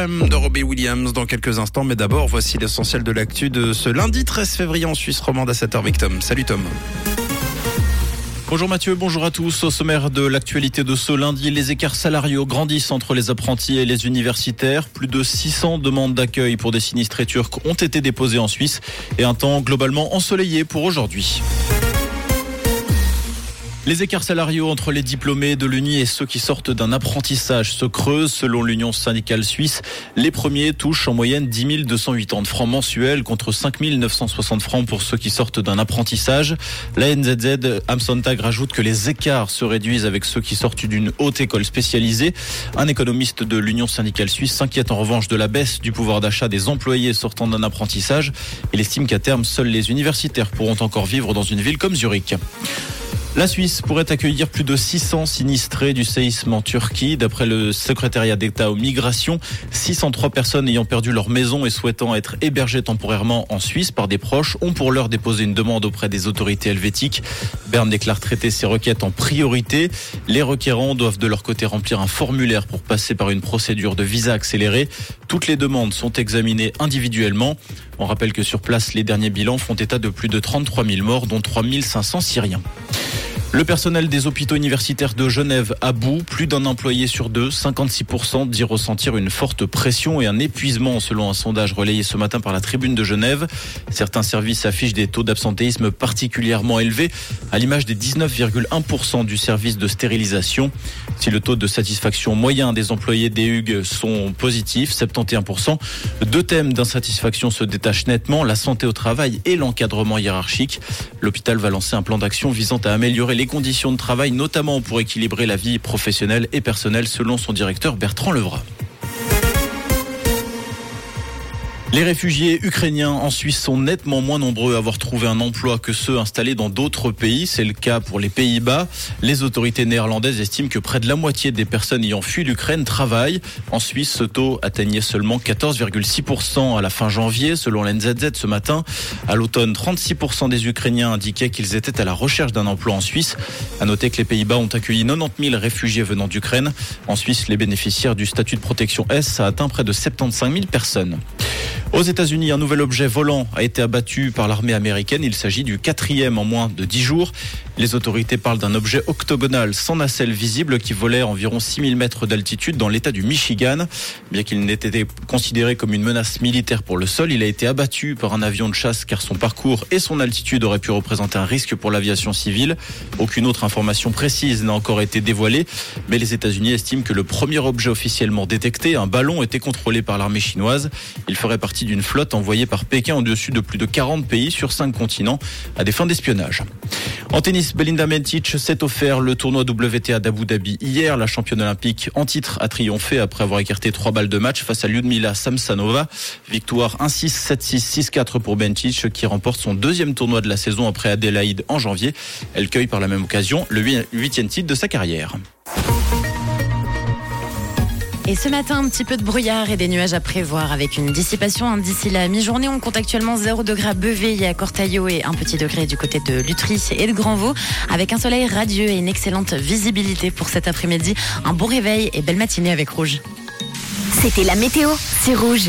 de Robbie Williams dans quelques instants, mais d'abord voici l'essentiel de l'actu de ce lundi 13 février en Suisse romande à 7h avec Tom. Salut Tom. Bonjour Mathieu, bonjour à tous. Au sommaire de l'actualité de ce lundi, les écarts salariaux grandissent entre les apprentis et les universitaires. Plus de 600 demandes d'accueil pour des sinistrés turcs ont été déposées en Suisse et un temps globalement ensoleillé pour aujourd'hui. Les écarts salariaux entre les diplômés de l'UNI et ceux qui sortent d'un apprentissage se creusent selon l'Union syndicale suisse. Les premiers touchent en moyenne 10 280 francs mensuels contre 5 960 francs pour ceux qui sortent d'un apprentissage. La NZZ Amsontag rajoute que les écarts se réduisent avec ceux qui sortent d'une haute école spécialisée. Un économiste de l'Union syndicale suisse s'inquiète en revanche de la baisse du pouvoir d'achat des employés sortant d'un apprentissage. Il estime qu'à terme, seuls les universitaires pourront encore vivre dans une ville comme Zurich. La Suisse pourrait accueillir plus de 600 sinistrés du séisme en Turquie. D'après le secrétariat d'État aux migrations, 603 personnes ayant perdu leur maison et souhaitant être hébergées temporairement en Suisse par des proches ont pour l'heure déposé une demande auprès des autorités helvétiques. Berne déclare traiter ces requêtes en priorité. Les requérants doivent de leur côté remplir un formulaire pour passer par une procédure de visa accélérée. Toutes les demandes sont examinées individuellement. On rappelle que sur place, les derniers bilans font état de plus de 33 000 morts, dont 3 500 Syriens. Le personnel des hôpitaux universitaires de Genève à bout, plus d'un employé sur deux, 56% dit ressentir une forte pression et un épuisement selon un sondage relayé ce matin par la tribune de Genève. Certains services affichent des taux d'absentéisme particulièrement élevés, à l'image des 19,1% du service de stérilisation. Si le taux de satisfaction moyen des employés des Hugues sont positifs, 71%, deux thèmes d'insatisfaction se détachent nettement, la santé au travail et l'encadrement hiérarchique. L'hôpital va lancer un plan d'action visant à améliorer les conditions de travail, notamment pour équilibrer la vie professionnelle et personnelle, selon son directeur Bertrand Levrat. Les réfugiés ukrainiens en Suisse sont nettement moins nombreux à avoir trouvé un emploi que ceux installés dans d'autres pays. C'est le cas pour les Pays-Bas. Les autorités néerlandaises estiment que près de la moitié des personnes ayant fui l'Ukraine travaillent. En Suisse, ce taux atteignait seulement 14,6% à la fin janvier, selon l'NZZ ce matin. À l'automne, 36% des Ukrainiens indiquaient qu'ils étaient à la recherche d'un emploi en Suisse. À noter que les Pays-Bas ont accueilli 90 000 réfugiés venant d'Ukraine. En Suisse, les bénéficiaires du statut de protection S a atteint près de 75 000 personnes. Aux États-Unis, un nouvel objet volant a été abattu par l'armée américaine. Il s'agit du quatrième en moins de dix jours. Les autorités parlent d'un objet octogonal sans nacelle visible qui volait à environ 6000 mètres d'altitude dans l'état du Michigan. Bien qu'il n'ait été considéré comme une menace militaire pour le sol, il a été abattu par un avion de chasse car son parcours et son altitude auraient pu représenter un risque pour l'aviation civile. Aucune autre information précise n'a encore été dévoilée, mais les États-Unis estiment que le premier objet officiellement détecté, un ballon, était contrôlé par l'armée chinoise. Il ferait partie d'une flotte envoyée par Pékin au-dessus de plus de 40 pays sur 5 continents à des fins d'espionnage. En tennis, Belinda Mentic s'est offert le tournoi WTA d'Abu Dhabi hier. La championne olympique en titre a triomphé après avoir écarté trois balles de match face à Lyudmila Samsanova. Victoire 1-6, 7-6, 6-4 pour Bencic qui remporte son deuxième tournoi de la saison après Adélaïde en janvier. Elle cueille par la même occasion le huitième titre de sa carrière. Et ce matin, un petit peu de brouillard et des nuages à prévoir avec une dissipation d'ici la mi-journée. On compte actuellement 0 degré à à Cortaillot et un petit degré du côté de Lutry et de Grandvaux avec un soleil radieux et une excellente visibilité pour cet après-midi. Un bon réveil et belle matinée avec Rouge. C'était la météo, c'est Rouge.